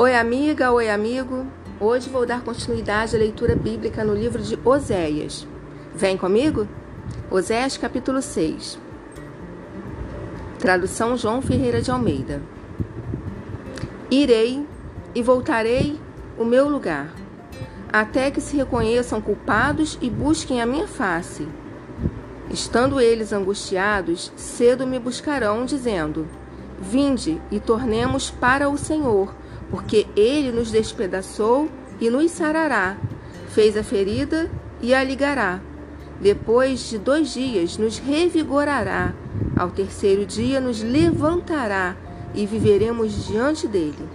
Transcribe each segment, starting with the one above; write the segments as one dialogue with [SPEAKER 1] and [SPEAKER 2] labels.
[SPEAKER 1] Oi, amiga, oi, amigo. Hoje vou dar continuidade à leitura bíblica no livro de Oséias. Vem comigo? Oséias, capítulo 6. Tradução João Ferreira de Almeida. Irei e voltarei o meu lugar, até que se reconheçam culpados e busquem a minha face. Estando eles angustiados, cedo me buscarão, dizendo: Vinde e tornemos para o Senhor porque ele nos despedaçou e nos sarará, fez a ferida e a ligará. Depois de dois dias nos revigorará, ao terceiro dia nos levantará e viveremos diante dele.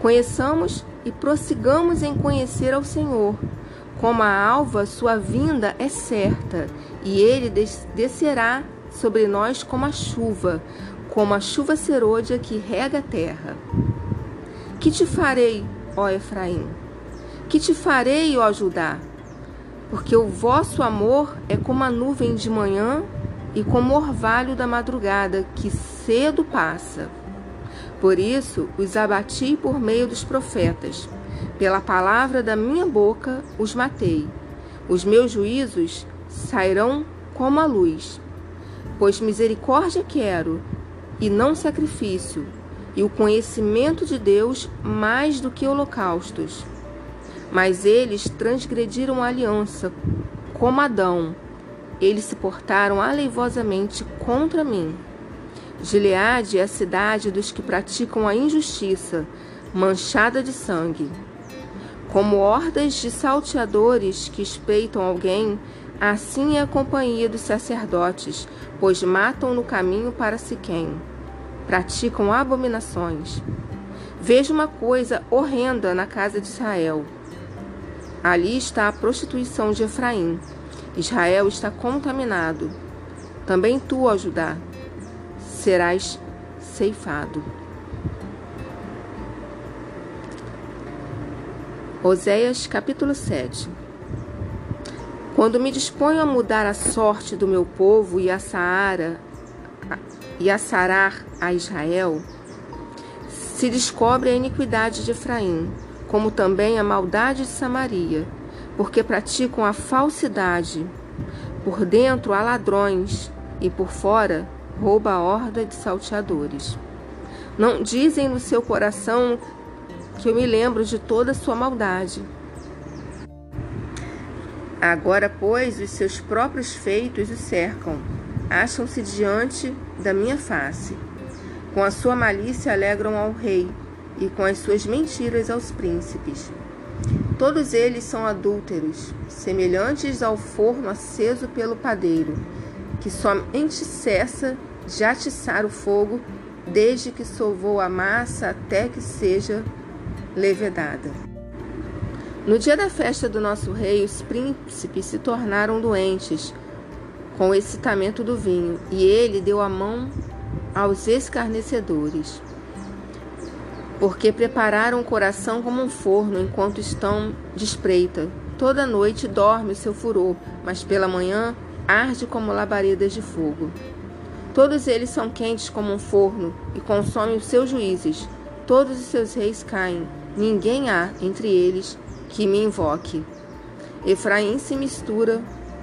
[SPEAKER 1] Conheçamos e prossigamos em conhecer ao Senhor. Como a alva, sua vinda é certa, e ele descerá sobre nós como a chuva, como a chuva serôdia que rega a terra. Que te farei, ó Efraim? Que te farei, ó Judá? Porque o vosso amor é como a nuvem de manhã e como o orvalho da madrugada, que cedo passa. Por isso os abati por meio dos profetas. Pela palavra da minha boca os matei. Os meus juízos sairão como a luz. Pois misericórdia quero, e não sacrifício, e o conhecimento de Deus mais do que holocaustos. Mas eles transgrediram a aliança, como Adão. Eles se portaram aleivosamente contra mim. Gileade é a cidade dos que praticam a injustiça, manchada de sangue. Como hordas de salteadores que espreitam alguém, assim é a companhia dos sacerdotes, pois matam no caminho para Siquém praticam abominações. Vejo uma coisa horrenda na casa de Israel. Ali está a prostituição de Efraim. Israel está contaminado. Também tu, ó Judá, serás ceifado. Oséias capítulo 7 Quando me disponho a mudar a sorte do meu povo e a Saara e a sarar a Israel, se descobre a iniquidade de Efraim, como também a maldade de Samaria, porque praticam a falsidade. Por dentro há ladrões, e por fora rouba a horda de salteadores. Não dizem no seu coração que eu me lembro de toda sua maldade. Agora, pois, os seus próprios feitos o cercam acham-se diante da minha face. Com a sua malícia alegram ao rei, e com as suas mentiras aos príncipes. Todos eles são adúlteros, semelhantes ao forno aceso pelo padeiro, que somente cessa de atiçar o fogo, desde que sovou a massa até que seja levedada. No dia da festa do nosso rei, os príncipes se tornaram doentes, com o excitamento do vinho, e ele deu a mão aos escarnecedores, porque prepararam o coração como um forno enquanto estão de espreita. Toda noite dorme seu furor, mas pela manhã arde como labaredas de fogo. Todos eles são quentes como um forno e consomem os seus juízes. Todos os seus reis caem. Ninguém há entre eles que me invoque. Efraim se mistura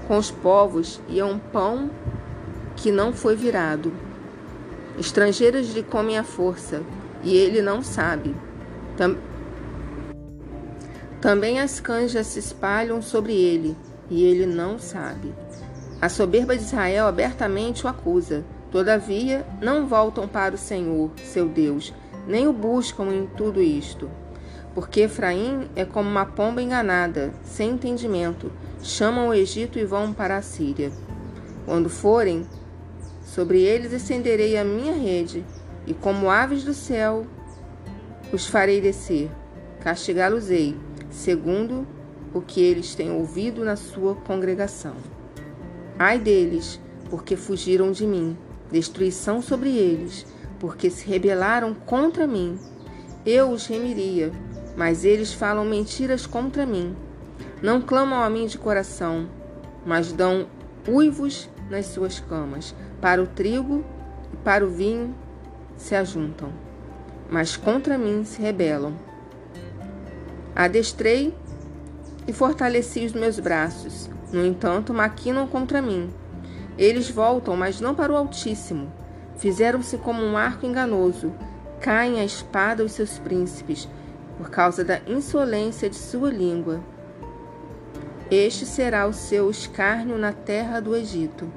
[SPEAKER 1] com os povos e é um pão que não foi virado. Estrangeiros lhe comem a força, e ele não sabe. Tam... Também as canjas se espalham sobre ele, e ele não sabe. A soberba de Israel abertamente o acusa. Todavia, não voltam para o Senhor, seu Deus, nem o buscam em tudo isto. Porque Efraim é como uma pomba enganada, sem entendimento. Chamam o Egito e vão para a Síria. Quando forem, sobre eles estenderei a minha rede, e como aves do céu os farei descer. Castigá-los-ei, segundo o que eles têm ouvido na sua congregação. Ai deles, porque fugiram de mim. Destruição sobre eles, porque se rebelaram contra mim. Eu os remiria, mas eles falam mentiras contra mim. Não clamam a mim de coração, mas dão uivos nas suas camas. Para o trigo e para o vinho se ajuntam. mas contra mim se rebelam. Adestrei e fortaleci os meus braços, no entanto, maquinam contra mim. Eles voltam, mas não para o Altíssimo. Fizeram-se como um arco enganoso. Caem a espada os seus príncipes, por causa da insolência de sua língua. Este será o seu escárnio na terra do Egito.